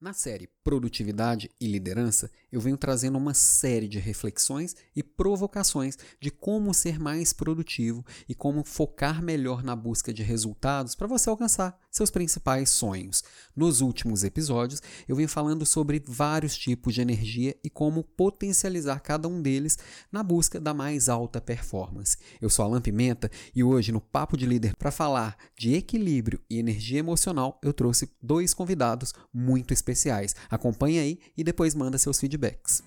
Na série Produtividade e Liderança, eu venho trazendo uma série de reflexões e provocações de como ser mais produtivo e como focar melhor na busca de resultados para você alcançar seus principais sonhos. Nos últimos episódios, eu venho falando sobre vários tipos de energia e como potencializar cada um deles na busca da mais alta performance. Eu sou Alan Pimenta e hoje no Papo de Líder para falar de equilíbrio e energia emocional, eu trouxe dois convidados muito especiais especiais. Acompanhe aí e depois manda seus feedbacks.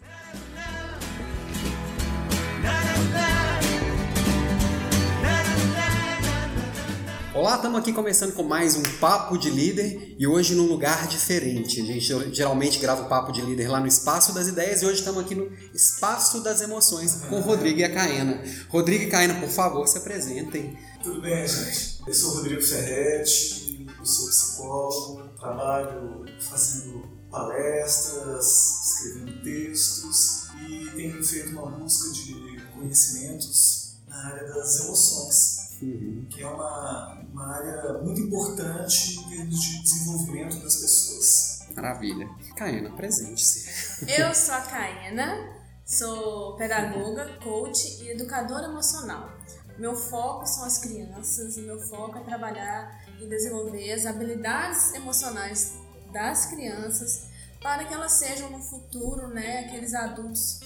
Olá, estamos aqui começando com mais um Papo de Líder e hoje num lugar diferente. A gente geralmente grava o Papo de Líder lá no Espaço das Ideias e hoje estamos aqui no Espaço das Emoções com o Rodrigo e a Caena. Rodrigo e Caena, por favor, se apresentem. Tudo bem, gente? Eu sou o Rodrigo Ferretti, eu sou psicólogo, trabalho fazendo palestras, escrevendo textos e tenho feito uma busca de conhecimentos na área das emoções, uhum. que é uma, uma área muito importante em termos de desenvolvimento das pessoas. Maravilha. Caena, presente-se. Eu sou a Caena, sou pedagoga, coach e educadora emocional. Meu foco são as crianças meu foco é trabalhar e desenvolver as habilidades emocionais das crianças para que elas sejam no futuro, né, aqueles adultos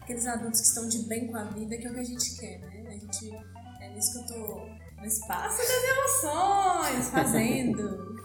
aqueles adultos que estão de bem com a vida, que é o que a gente quer, né? A gente é nisso que eu tô no espaço das emoções, fazendo.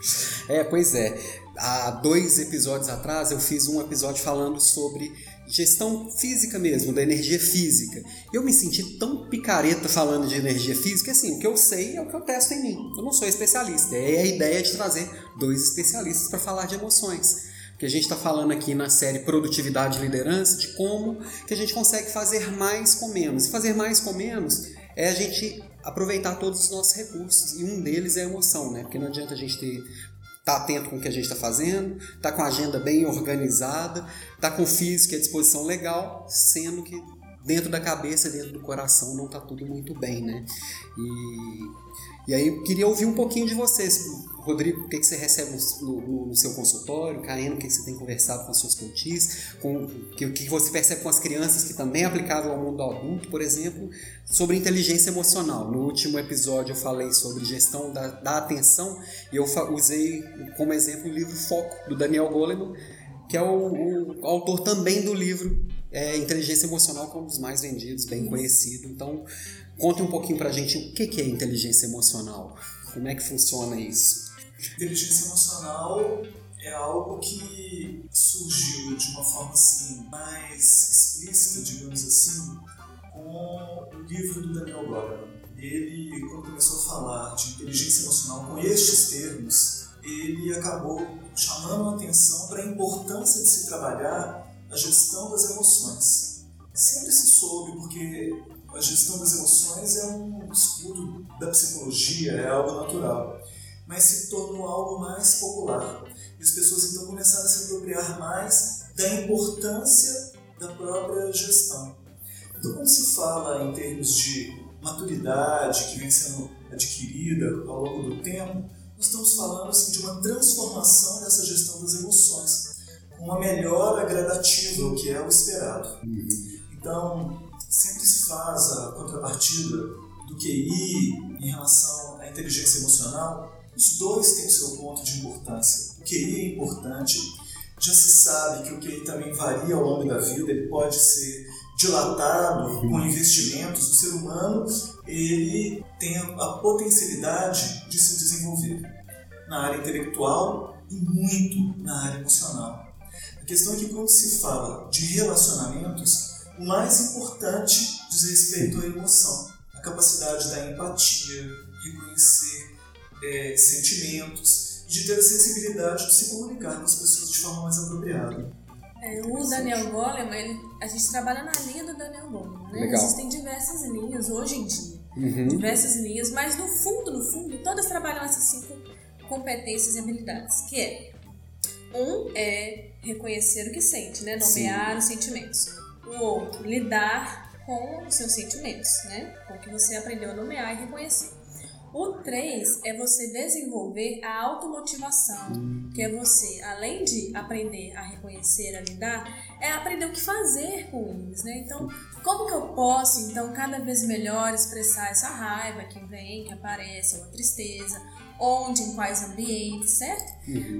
é, pois é. Há dois episódios atrás eu fiz um episódio falando sobre gestão física mesmo, da energia física. Eu me senti tão picareta falando de energia física, assim, o que eu sei é o que eu testo em mim. Eu não sou especialista. É a ideia de trazer dois especialistas para falar de emoções. Porque a gente está falando aqui na série Produtividade e Liderança de como que a gente consegue fazer mais com menos. E fazer mais com menos é a gente aproveitar todos os nossos recursos. E um deles é a emoção, né? Porque não adianta a gente ter tá atento com o que a gente está fazendo, tá com a agenda bem organizada, tá com físico e a disposição legal, sendo que dentro da cabeça, dentro do coração não tá tudo muito bem, né? E, e aí eu queria ouvir um pouquinho de vocês. Rodrigo, o que, que você recebe no, no, no seu consultório? Caena, o que, que você tem conversado com as suas coaches? Com, o que, que você percebe com as crianças, que também é aplicável ao mundo adulto, por exemplo, sobre inteligência emocional. No último episódio eu falei sobre gestão da, da atenção e eu usei como exemplo o livro Foco, do Daniel Goleman, que é o, o autor também do livro é, Inteligência Emocional, que é um dos mais vendidos, bem conhecido. Então, conte um pouquinho pra gente o que é inteligência emocional. Como é que funciona isso? Inteligência emocional é algo que surgiu de uma forma assim mais explícita, digamos assim, com o livro do Daniel Goleman. Ele, quando começou a falar de inteligência emocional com estes termos, ele acabou chamando a atenção para a importância de se trabalhar a gestão das emoções. Sempre se soube, porque a gestão das emoções é um estudo da psicologia, é algo natural mas se tornou algo mais popular. E as pessoas então começaram a se apropriar mais da importância da própria gestão. Então, quando se fala em termos de maturidade que vem sendo adquirida ao longo do tempo, nós estamos falando assim, de uma transformação dessa gestão das emoções, uma melhora gradativa, o que é o esperado. Uhum. Então, sempre se faz a contrapartida do QI em relação à inteligência emocional os dois têm o seu ponto de importância. O QI é importante, já se sabe que o QI também varia ao longo da vida, ele pode ser dilatado com investimentos. O ser humano ele tem a potencialidade de se desenvolver na área intelectual e muito na área emocional. A questão é que quando se fala de relacionamentos, o mais importante diz respeito à emoção, a capacidade da empatia, reconhecer é, sentimentos, de ter a sensibilidade de se comunicar com as pessoas de forma mais apropriada. É, o Daniel Goleman, a gente trabalha na linha do Daniel Goleman, né? Legal. Existem diversas linhas hoje em dia, uhum. diversas linhas, mas no fundo, no fundo, todas trabalham essas cinco competências e habilidades, que é um é reconhecer o que sente, né? Nomear Sim. os sentimentos. O outro, lidar com os seus sentimentos, né? Com o que você aprendeu a nomear e reconhecer. O 3 é você desenvolver a automotivação, que é você, além de aprender a reconhecer, a lidar, é aprender o que fazer com eles, né? Então, como que eu posso, então, cada vez melhor expressar essa raiva que vem, que aparece, ou a tristeza, onde, em quais ambientes, certo?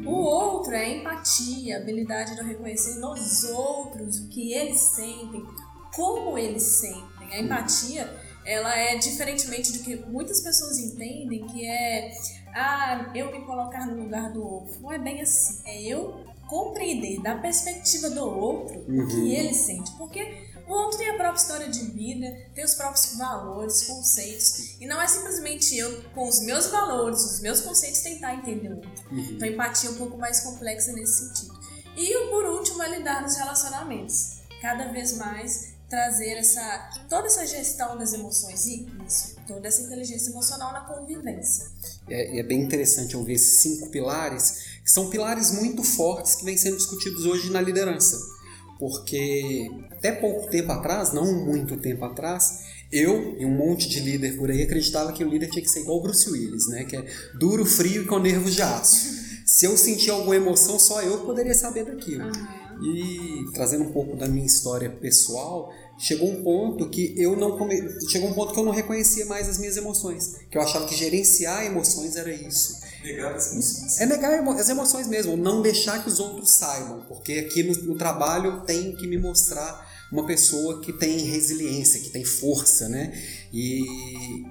O outro é a empatia, a habilidade de eu reconhecer nos outros o que eles sentem, como eles sentem. A empatia, ela é diferentemente do que muitas pessoas entendem, que é ah, eu me colocar no lugar do outro. Não é bem assim. É eu compreender da perspectiva do outro o que ele sente. Porque o outro tem a própria história de vida, tem os próprios valores, conceitos. E não é simplesmente eu, com os meus valores, os meus conceitos, tentar entender o outro. Então, a empatia é um pouco mais complexa nesse sentido. E o por último é lidar nos relacionamentos. Cada vez mais trazer essa toda essa gestão das emoções e isso, toda essa inteligência emocional na convivência. É, e é bem interessante eu ver esses cinco pilares, que são pilares muito fortes que vêm sendo discutidos hoje na liderança. Porque até pouco tempo atrás, não muito tempo atrás, eu e um monte de líder por aí acreditava que o líder tinha que ser igual o Bruce Willis, né? Que é duro, frio e com nervos de aço. Se eu sentir alguma emoção, só eu poderia saber daquilo. E trazendo um pouco da minha história pessoal, chegou um ponto que eu não come... chegou um ponto que eu não reconhecia mais as minhas emoções, que eu achava que gerenciar emoções era isso. Negar as emoções. É negar as emoções mesmo, não deixar que os outros saibam, porque aqui no, no trabalho eu tenho que me mostrar uma pessoa que tem resiliência, que tem força, né? E,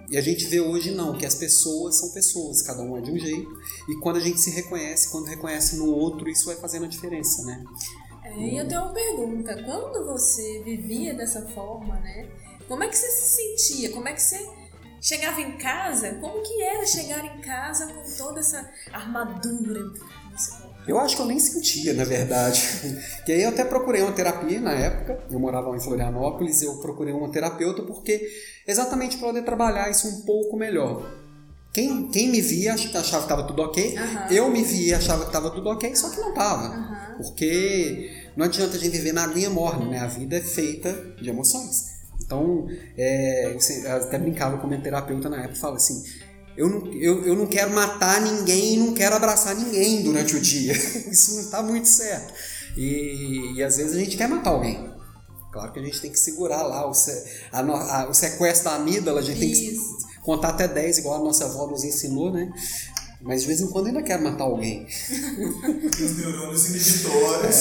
e a gente vê hoje não, que as pessoas são pessoas, cada uma é de um jeito, e quando a gente se reconhece, quando reconhece no outro, isso vai fazendo a diferença, né? É, e eu tenho uma pergunta. Quando você vivia dessa forma, né? Como é que você se sentia? Como é que você chegava em casa? Como que era chegar em casa com toda essa armadura? Eu acho que eu nem sentia, na verdade. Que aí eu até procurei uma terapia na época. Eu morava em Florianópolis, eu procurei uma terapeuta porque exatamente para poder trabalhar isso um pouco melhor. Quem, quem me via ach- achava que estava tudo ok, Aham. eu me via achava que estava tudo ok, só que não estava. Aham. Porque não adianta a gente viver na aguinha morna, né? A vida é feita de emoções. Então, é, eu até brincava com minha terapeuta na época, fala assim, eu não, eu, eu não quero matar ninguém e não quero abraçar ninguém durante o dia. Isso não está muito certo. E, e às vezes a gente quer matar alguém. Claro que a gente tem que segurar lá o, se- a a- o sequestro da amígdala, a gente tem que Isso. contar até 10, igual a nossa avó nos ensinou, né? Mas de vez em quando ainda quero matar alguém. Os neurônios inibitórios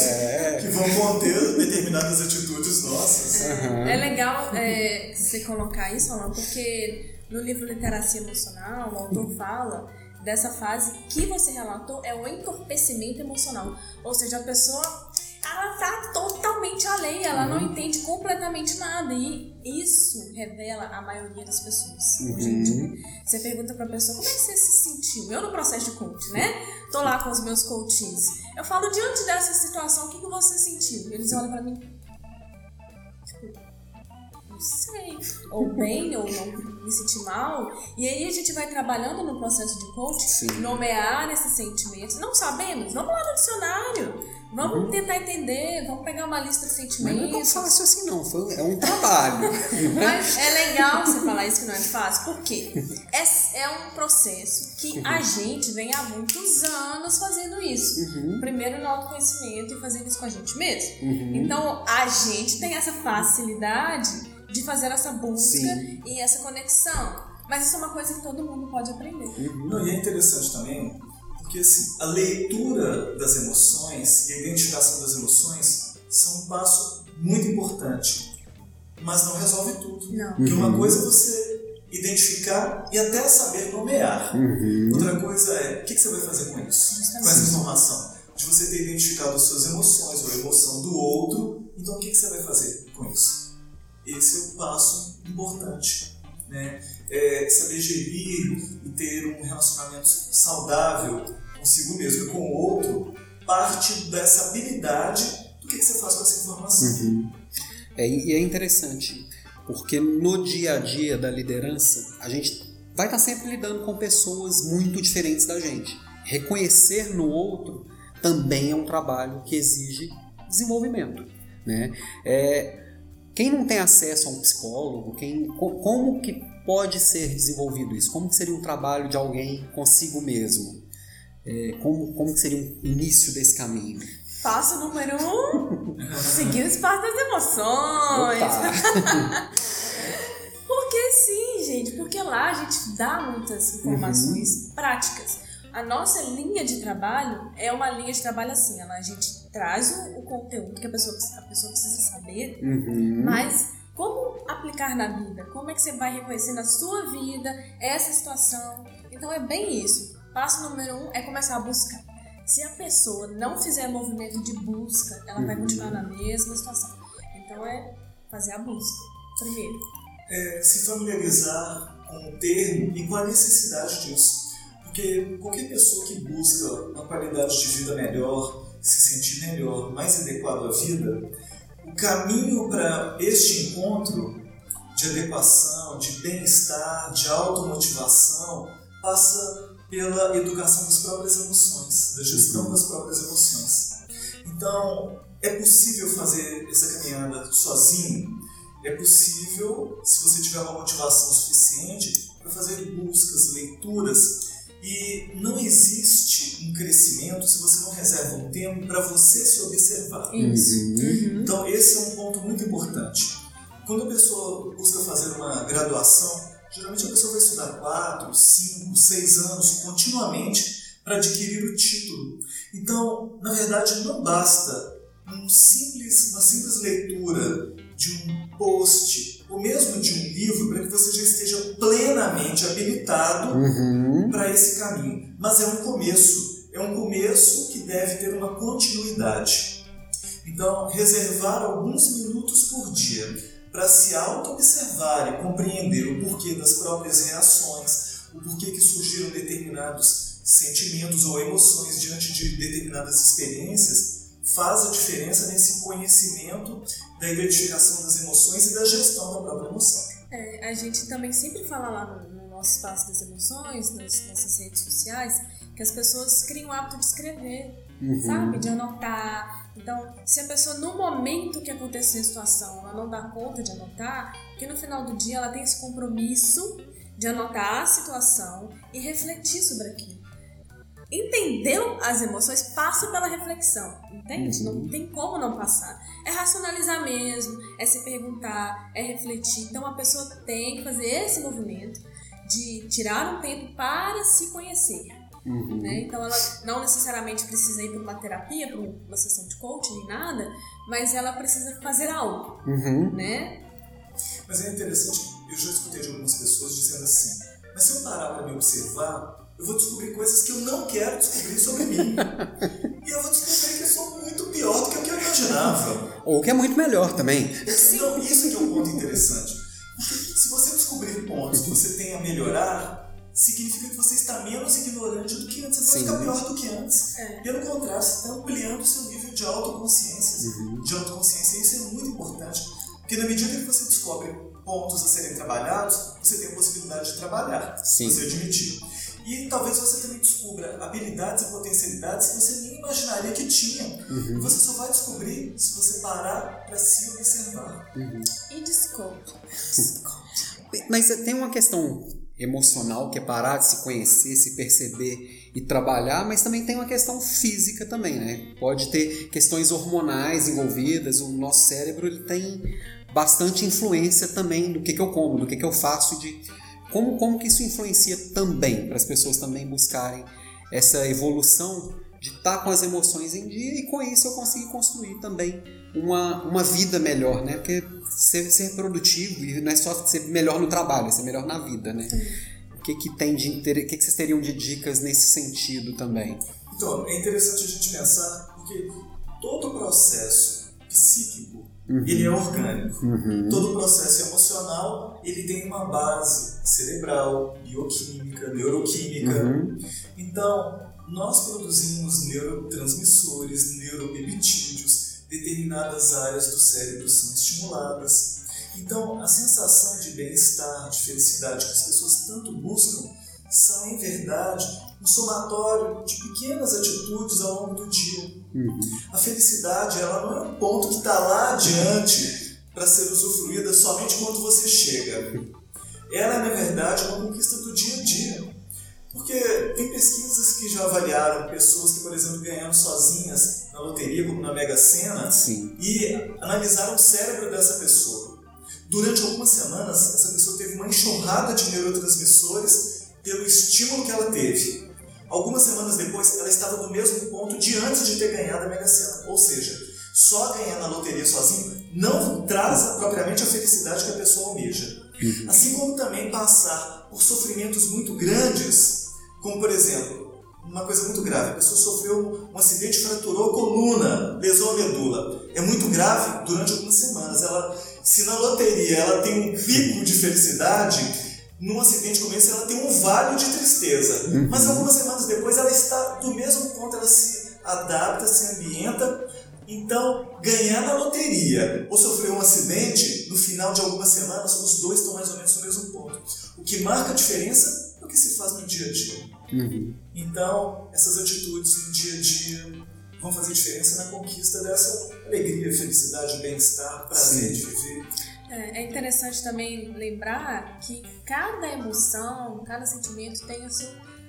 que vão conter determinadas atitudes nossas. É legal é, você colocar isso, Alan, porque no livro Literacia Emocional, o autor fala dessa fase que você relatou é o entorpecimento emocional. Ou seja, a pessoa ela tá totalmente alheia, ela não entende completamente nada. E isso revela a maioria das pessoas hoje em dia. Você pergunta pra pessoa como é que você se sentiu? Eu no processo de coach, né? Tô lá com os meus coaches. Eu falo, diante dessa situação, o que, que você sentiu? Eles olham pra mim. Não sei. Ou bem, ou não me senti mal. E aí a gente vai trabalhando no processo de coach, Sim. nomear esses sentimentos. Não sabemos? Vamos lá no dicionário. Vamos tentar entender, vamos pegar uma lista de Mas sentimentos. não é tão fácil assim não, foi, é um trabalho. Mas é legal você falar isso que não é fácil, porque é, é um processo que a gente vem há muitos anos fazendo isso. Uhum. Primeiro no autoconhecimento e fazendo isso com a gente mesmo. Uhum. Então a gente tem essa facilidade de fazer essa busca Sim. e essa conexão. Mas isso é uma coisa que todo mundo pode aprender. Não, e é interessante também, porque assim, a leitura das emoções e a identificação das emoções são um passo muito importante, mas não resolve tudo. Não. Porque uma coisa é você identificar e até saber nomear. Uhum. Outra coisa é, o que que você vai fazer com isso? Justamente. Com essa informação? De você ter identificado as suas emoções ou a emoção do outro, então o que que você vai fazer com isso? Esse é o passo importante. Né? É saber gerir e ter um relacionamento saudável consigo mesmo e com o outro parte dessa habilidade do que, que você faz com essa informação. Uhum. É, e é interessante, porque no dia a dia da liderança, a gente vai estar sempre lidando com pessoas muito diferentes da gente. Reconhecer no outro também é um trabalho que exige desenvolvimento. Né? É, quem não tem acesso a um psicólogo, quem, co- como que pode ser desenvolvido isso? Como que seria um trabalho de alguém consigo mesmo? É, como, como que seria um início desse caminho? Passo número um, seguir o espaço das emoções. porque sim, gente, porque lá a gente dá muitas informações uhum. práticas. A nossa linha de trabalho é uma linha de trabalho assim, ela, a gente traz o, o conteúdo que a pessoa, a pessoa precisa saber, uhum. mas como aplicar na vida? Como é que você vai reconhecer na sua vida essa situação? Então é bem isso. Passo número um é começar a buscar. Se a pessoa não fizer movimento de busca, ela vai continuar na mesma situação. Então é fazer a busca primeiro. É, se familiarizar com o termo e com a necessidade disso. Porque qualquer pessoa que busca uma qualidade de vida melhor, se sentir melhor, mais adequado à vida, o caminho para este encontro de adequação, de bem-estar, de automotivação, passa pela educação das próprias emoções, da gestão das próprias emoções. Então, é possível fazer essa caminhada sozinho? É possível se você tiver uma motivação suficiente para fazer buscas, leituras. E não existe um crescimento se você não reserva um tempo para você se observar. Isso. Uhum. Então, esse é um ponto muito importante. Quando a pessoa busca fazer uma graduação, Geralmente a pessoa vai estudar 4, 5, 6 anos continuamente para adquirir o título. Então, na verdade, não basta um simples, uma simples leitura de um post ou mesmo de um livro para que você já esteja plenamente habilitado uhum. para esse caminho. Mas é um começo, é um começo que deve ter uma continuidade. Então, reservar alguns minutos por dia para se auto-observar e compreender o porquê das próprias reações, o porquê que surgiram determinados sentimentos ou emoções diante de determinadas experiências, faz a diferença nesse conhecimento da identificação das emoções e da gestão da própria emoção. É, a gente também sempre fala lá no, no nosso espaço das emoções, nas nossas redes sociais, que as pessoas criam o hábito de escrever, uhum. sabe? De anotar, então, se a pessoa, no momento que acontecer a situação, ela não dá conta de anotar, que no final do dia ela tem esse compromisso de anotar a situação e refletir sobre aquilo. Entendeu as emoções? Passa pela reflexão, entende? Uhum. Não tem como não passar. É racionalizar mesmo, é se perguntar, é refletir. Então a pessoa tem que fazer esse movimento de tirar um tempo para se conhecer. Uhum. Né? Então ela não necessariamente precisa ir para uma terapia, para uma sessão de coaching, nem nada, mas ela precisa fazer algo. Uhum. Né? Mas é interessante, eu já escutei de algumas pessoas dizendo assim: mas se eu parar para me observar, eu vou descobrir coisas que eu não quero descobrir sobre mim. e eu vou descobrir que eu sou muito pior do que o que eu imaginava. Ou que é muito melhor também. Então, isso que é um ponto interessante. Porque se você descobrir pontos que você tem a melhorar, significa que você está menos ignorante do que antes. Você vai ficar pior do que antes. É. Pelo contrário, você está ampliando o seu nível de autoconsciência. Uhum. De autoconsciência. Isso é muito importante. Porque na medida que você descobre pontos a serem trabalhados, você tem a possibilidade de trabalhar. Sim. Você admitir. E talvez você também descubra habilidades e potencialidades que você nem imaginaria que tinha. Uhum. E você só vai descobrir se você parar para se observar. Uhum. E descobre. Mas tem uma questão emocional, que é parar de se conhecer, se perceber e trabalhar, mas também tem uma questão física também, né? Pode ter questões hormonais envolvidas, o nosso cérebro ele tem bastante influência também do que, que eu como, do que, que eu faço, de como, como que isso influencia também para as pessoas também buscarem essa evolução de estar com as emoções em dia e com isso eu conseguir construir também uma, uma vida melhor, né? Porque ser, ser produtivo e não é só ser melhor no trabalho, é ser melhor na vida, né? O que, que tem de inter... o que, que vocês teriam de dicas nesse sentido também? Então, é interessante a gente pensar porque todo processo psíquico uhum. ele é orgânico. Uhum. Todo processo emocional ele tem uma base cerebral, bioquímica, neuroquímica. Uhum. Então, nós produzimos neurotransmissores, neuropeptídeos, determinadas áreas do cérebro são estimuladas. Então, a sensação de bem-estar, de felicidade que as pessoas tanto buscam são, em verdade, um somatório de pequenas atitudes ao longo do dia. Uhum. A felicidade ela não é um ponto que está lá adiante para ser usufruída somente quando você chega. ela é, na verdade, uma conquista do dia a dia. Porque tem pesquisas que já avaliaram pessoas que, por exemplo, ganharam sozinhas na loteria, como na Mega Sena, Sim. e analisaram o cérebro dessa pessoa. Durante algumas semanas, essa pessoa teve uma enxurrada de neurotransmissores pelo estímulo que ela teve. Algumas semanas depois, ela estava no mesmo ponto de antes de ter ganhado a Mega Sena. Ou seja, só ganhar na loteria sozinho não traz propriamente a felicidade que a pessoa almeja. Uhum. Assim como também passar por sofrimentos muito grandes, como por exemplo, uma coisa muito grave, a pessoa sofreu um acidente, fraturou a coluna, lesou a medula. É muito grave durante algumas semanas. Ela, se na loteria ela tem um pico de felicidade, num acidente como esse ela tem um vale de tristeza. Uhum. Mas algumas semanas depois ela está do mesmo ponto, ela se adapta, se ambienta. Então, ganhar na loteria ou sofrer um acidente, no final de algumas semanas, os dois estão mais ou menos no mesmo ponto. O que marca a diferença é o que se faz no dia a dia. Uhum. Então, essas atitudes no dia a dia vão fazer diferença na conquista dessa alegria, felicidade, bem-estar, prazer Sim. de viver. É é interessante também lembrar que cada emoção, cada sentimento tem o seu,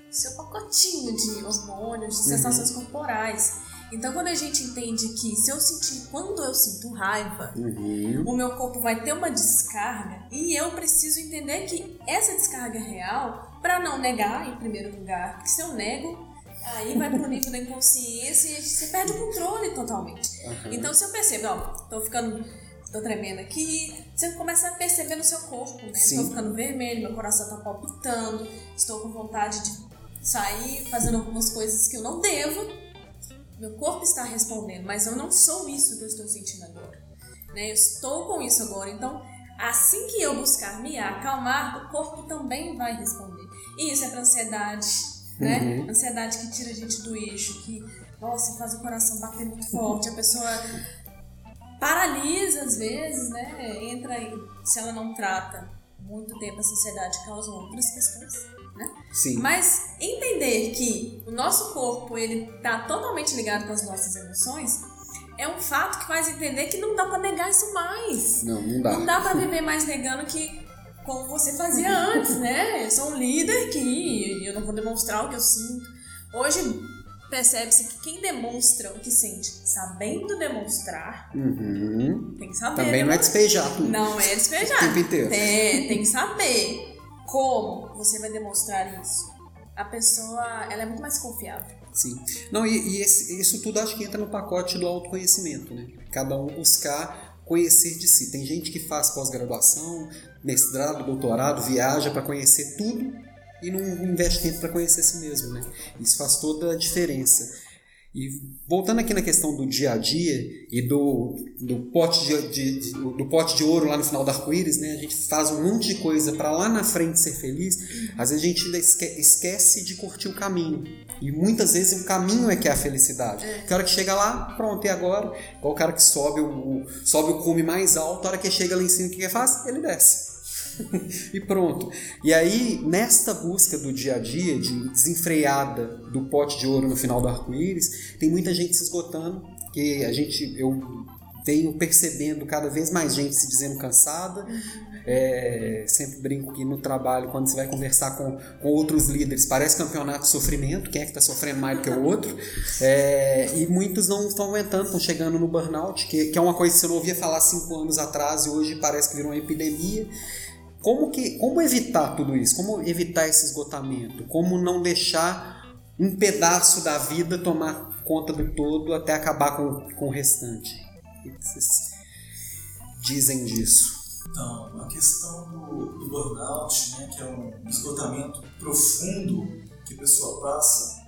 seu pacotinho de hormônios, de sensações corporais. Então, quando a gente entende que se eu sentir, quando eu sinto raiva, Uhum. o meu corpo vai ter uma descarga e eu preciso entender que essa descarga é real para não negar, em primeiro lugar, porque se eu nego, aí vai pro nível da inconsciência e você perde o controle totalmente. Aham. Então, se eu percebo, ó, tô ficando, tô tremendo aqui, você começa a perceber no seu corpo, né? Sim. Tô ficando vermelho, meu coração tá palpitando, estou com vontade de sair fazendo algumas coisas que eu não devo. Meu corpo está respondendo, mas eu não sou isso que eu estou sentindo agora. Né? Eu estou com isso agora, então assim que eu buscar me acalmar, o corpo também vai responder. E isso é para ansiedade, né? Uhum. Ansiedade que tira a gente do eixo, que, nossa, faz o coração bater muito forte, a pessoa paralisa às vezes, né? Entra em, se ela não trata muito tempo essa ansiedade causa outras questões, né? Sim. Mas entender que o nosso corpo ele tá totalmente ligado com as nossas emoções é um fato que faz entender que não dá pra negar isso mais. Não, não dá. Não dá pra viver mais negando que como você fazia antes, né? Eu sou um líder que eu não vou demonstrar o que eu sinto. Hoje percebe-se que quem demonstra o que sente, sabendo demonstrar, Uhum. tem que saber. Também não é demonstrar. despejar tudo. Não é O despejar. tempo inteiro. É, tem que saber como você vai demonstrar isso. A pessoa, ela é muito mais confiável. Sim. Não, e, e esse- isso tudo acho que entra no pacote do autoconhecimento, né? Cada um buscar conhecer de si. Tem gente que faz pós-graduação, mestrado, doutorado, viaja para conhecer tudo e não investe tempo para conhecer si mesmo, né? Isso faz toda a diferença. E voltando aqui na questão do dia a dia e do, do, pote, de, de- de- do pote de ouro lá no final do arco-íris, né? A gente faz um monte de coisa para lá na frente ser feliz. Às vezes a gente ainda esque- esquece de curtir o caminho. E muitas vezes o caminho é que é a felicidade. Porque a hora que chega lá, pronto, e agora? Igual o cara que sobe o, o- sobe o cume mais alto, a hora que chega lá em cima, o que que faz? Ele desce. e pronto. E aí, nesta busca do dia a dia, de desenfreada do pote de ouro no final do arco-íris, tem muita gente se esgotando, que a gente, eu venho percebendo cada vez mais gente se dizendo cansada. É, sempre brinco que no trabalho, quando você vai conversar com, com outros líderes, parece campeonato de sofrimento, quem é que está sofrendo mais do que o outro. É, e muitos não estão aguentando, estão chegando no burnout, que, que é uma coisa que você não ouvia falar cinco anos atrás e hoje parece que virou uma epidemia. Como, que, como evitar tudo isso? Como evitar esse esgotamento? Como não deixar um pedaço da vida tomar conta do todo até acabar com, com o restante? O que vocês dizem disso? Então, a questão do, do burnout, né, que é um esgotamento profundo que a pessoa passa,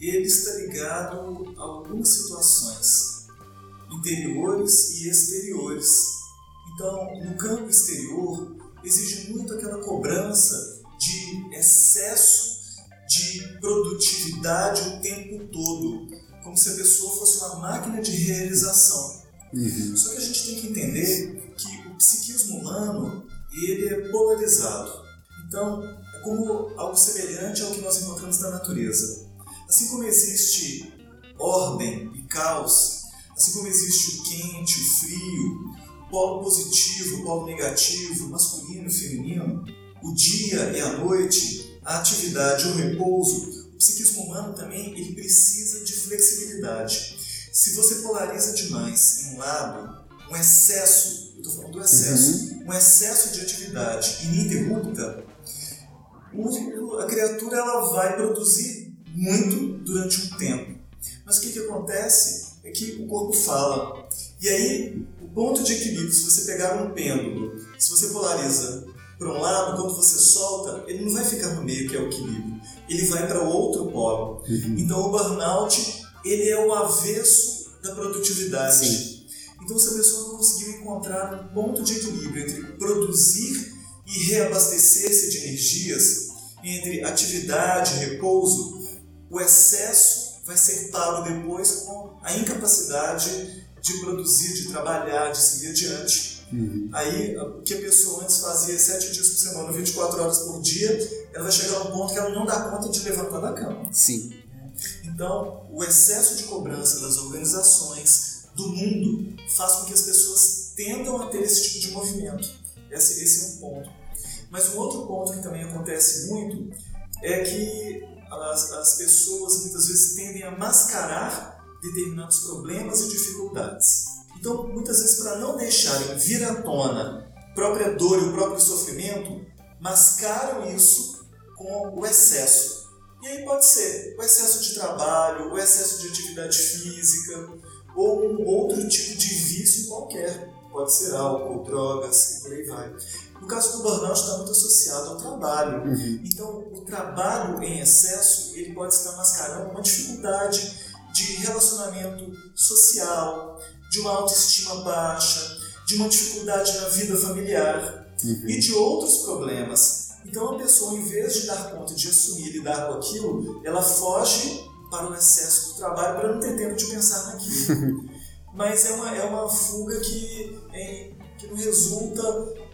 ele está ligado a algumas situações interiores e exteriores. Então, no campo exterior, exige muito aquela cobrança de excesso de produtividade o tempo todo, como se a pessoa fosse uma máquina de realização. Só que a gente tem que entender que o psiquismo humano ele é polarizado. Então, é como algo semelhante ao que nós encontramos na natureza. Assim como existe ordem e caos, assim como existe o quente, o frio, polo positivo, polo negativo, masculino, feminino, o dia e a noite, a atividade, o repouso, o psiquismo humano também ele precisa de flexibilidade. Se você polariza demais em um lado, um excesso, eu estou falando do excesso, uhum. um excesso de atividade ininterrupta, a criatura ela vai produzir muito durante um tempo. Mas o que, que acontece é que o corpo fala. E aí, ponto de equilíbrio, se você pegar um pêndulo, se você polariza para um lado, quando você solta, ele não vai ficar no meio, que é o equilíbrio. Ele vai para o outro polo. Uhum. Então, o burnout, ele é o avesso da produtividade. Sim. Então, se a pessoa não conseguiu encontrar um ponto de equilíbrio entre produzir e reabastecer-se de energias, entre atividade e repouso, o excesso vai ser pago depois com a incapacidade de produzir, de trabalhar, de seguir adiante. Uhum. Aí, o que a pessoa antes fazia sete dias por semana, 24 horas por dia, ela vai chegar a um ponto que ela não dá conta de levantar da cama. Sim. Então, o excesso de cobrança das organizações, do mundo, faz com que as pessoas tendam a ter esse tipo de movimento. Esse, esse é um ponto. Mas um outro ponto que também acontece muito é que as, as pessoas muitas vezes tendem a mascarar determinados problemas e dificuldades. Então, muitas vezes, para não deixarem vir à tona a própria dor e o próprio sofrimento, mascaram isso com o excesso. E aí pode ser o excesso de trabalho, o excesso de atividade física, ou um outro tipo de vício qualquer. Pode ser álcool, drogas e por aí vai. No caso do burnout está muito associado ao trabalho. Uhum. Então, o trabalho em excesso ele pode estar mascarando uma dificuldade de relacionamento social, de uma autoestima baixa, de uma dificuldade na vida familiar uhum. e de outros problemas. Então, a pessoa, em vez de dar conta de assumir e lidar com aquilo, ela foge para o excesso do trabalho para não ter tempo de pensar naquilo. Mas é uma, é uma fuga que, é, que não resulta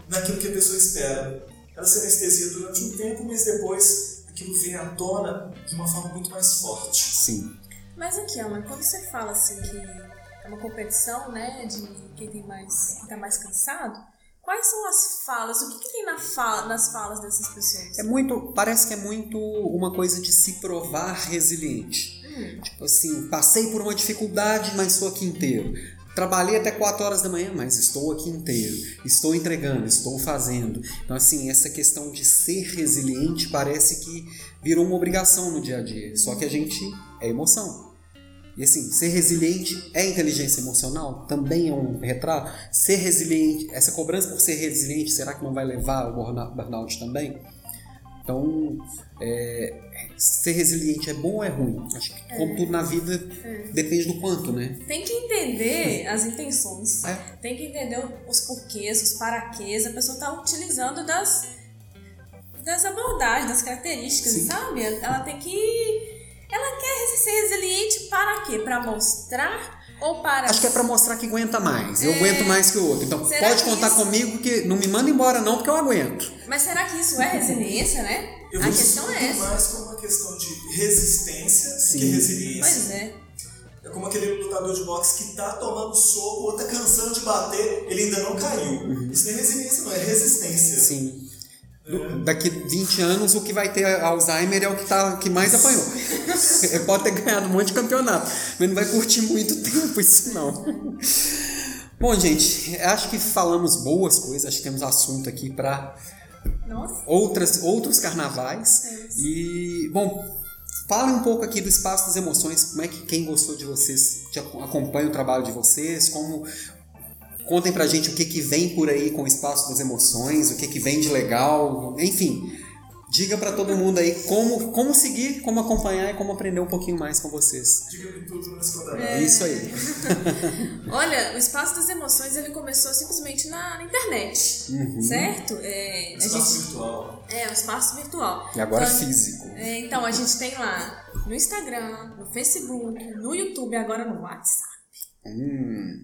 naquilo que a pessoa espera. Ela se anestesia durante um tempo, mas depois aquilo vem à tona de uma forma muito mais forte. Sim. Mas aqui, Ana, quando você fala assim que é uma competição, né, de quem tem mais, quem tá mais cansado, quais são as falas? O que, que tem na fala, nas falas dessas pessoas? É muito, parece que é muito uma coisa de se provar resiliente. Hum. Tipo assim, passei por uma dificuldade, mas sou aqui inteiro. Trabalhei até 4 horas da manhã, mas estou aqui inteiro. Estou entregando, estou fazendo. Então, assim, essa questão de ser resiliente parece que virou uma obrigação no dia a dia. Só que a gente é emoção. E assim, ser resiliente é inteligência emocional? Também é um retrato? Ser resiliente, essa cobrança por ser resiliente, será que não vai levar ao burnout também? Então, é, ser resiliente é bom ou é ruim? Acho que, como é. tudo na vida, é. depende do quanto, né? Tem que entender as intenções. É. Tem que entender os porquês, os paraquês. A pessoa está utilizando das, das abordagens, das características, Sim. sabe? Ela tem que. Ela quer ser resiliente para quê? Para mostrar ou para. Acho que é para mostrar que aguenta mais. Eu é... aguento mais que o outro. Então será pode contar isso... comigo que não me manda embora não, porque eu aguento. Mas será que isso é resiliência, né? Eu a questão é essa. mais como uma questão de resistência Sim. que resiliência. Pois é. É como aquele lutador de boxe que tá tomando soco ou tá cansando de bater, ele ainda não caiu. Uhum. Isso não é resiliência, não, é resistência. Sim. Daqui 20 anos, o que vai ter Alzheimer é o que, tá, que mais apanhou. Ele pode ter ganhado um monte de campeonato, mas não vai curtir muito tempo isso não. Bom, gente, acho que falamos boas coisas, acho que temos assunto aqui para outras outros carnavais. É e, bom, fale um pouco aqui do Espaço das Emoções, como é que quem gostou de vocês acompanha o trabalho de vocês, como Contem pra gente o que, que vem por aí com o Espaço das Emoções, o que, que vem de legal, enfim. Diga para todo mundo aí como, como seguir, como acompanhar e como aprender um pouquinho mais com vocês. Diga-me tudo nesse é... Isso aí. Olha, o Espaço das Emoções ele começou simplesmente na, na internet, uhum. certo? É, espaço gente... virtual. É, um espaço virtual. E agora então, físico. É, então, a gente tem lá no Instagram, no Facebook, no YouTube e agora no WhatsApp. Hum.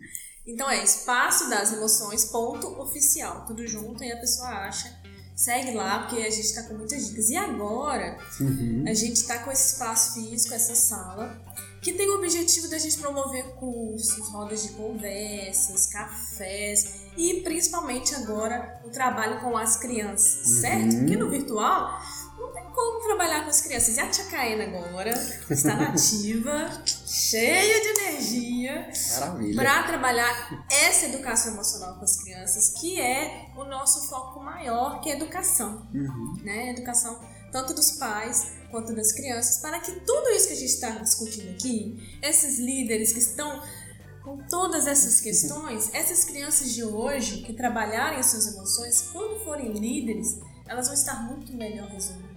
Então é espaço das emoções ponto oficial, tudo junto e a pessoa acha. Segue lá, porque a gente está com muitas dicas. E agora, Uhum. a gente está com esse espaço físico, essa sala, que tem o objetivo da gente promover cursos, rodas de conversas, cafés e principalmente agora o trabalho com as crianças, certo? Porque no virtual não tem como trabalhar com as crianças. E a Tia Caena agora está nativa, cheia de energia, Maravilha. para trabalhar essa educação emocional com as crianças, que é o nosso foco maior, que é a educação, Uhum. né? Educação tanto dos pais quanto das crianças, para que tudo isso que a gente está discutindo aqui, esses líderes que estão com todas essas questões, essas crianças de hoje que trabalharem as suas emoções, quando forem líderes, elas vão estar muito melhor resolvidas.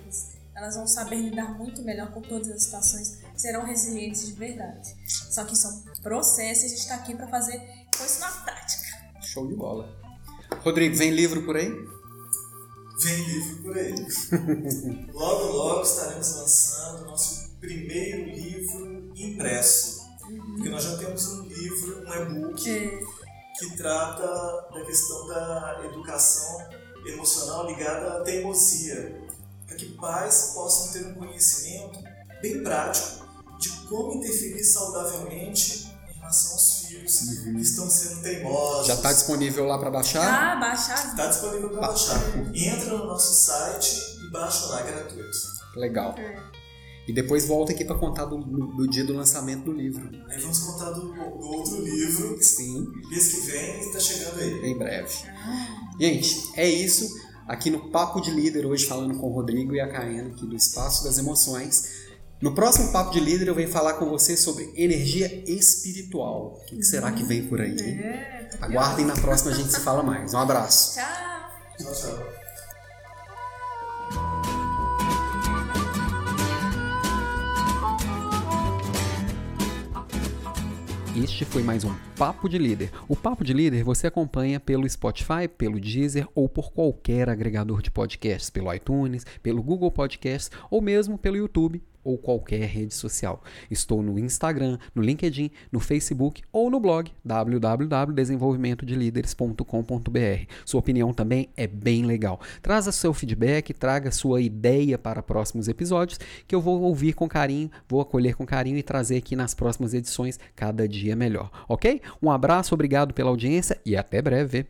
Elas vão saber lidar muito melhor com todas as situações, serão resilientes de verdade. Só que são processos e a gente está aqui para fazer isso na prática. Show de bola. Rodrigo, vem livro por aí? Vem livro por aí. logo, logo estaremos lançando o nosso primeiro livro impresso. Porque nós já temos um livro, um e-book, É, que trata da questão da educação emocional ligada à teimosia. Para que pais possam ter um conhecimento bem prático de como interferir saudavelmente em relação aos filhos que estão sendo teimosos. Já está disponível lá para baixar? ah, baixar Está disponível para baixar. Entra no nosso site e baixa lá, é gratuito. Legal. É. E depois volta aqui para contar do, do- do dia do lançamento do livro. Aí vamos contar do, do outro livro, Sim, mês que vem está chegando aí. em breve. Gente, é isso. Aqui no Papo de Líder, hoje falando com o Rodrigo e a Caena, aqui do Espaço das Emoções. No próximo Papo de Líder, eu venho falar com você sobre energia espiritual. O que, que será que vem por aí? hein? É, Aguardem, na próxima a gente se fala mais. Um abraço. tchau. Tchau, tchau. Este foi mais um Papo de Líder. O Papo de Líder você acompanha pelo Spotify, pelo Deezer ou por qualquer agregador de podcasts, pelo iTunes, pelo Google Podcasts ou mesmo pelo YouTube ou qualquer rede social. Estou no Instagram, no LinkedIn, no Facebook ou no blog www.desenvolvimentodelíderes.com.br. Sua opinião também é bem legal. Traga seu feedback, traga sua ideia para próximos episódios que eu vou ouvir com carinho, vou acolher com carinho e trazer aqui nas próximas edições cada dia melhor, ok? Um abraço, obrigado pela audiência e até breve.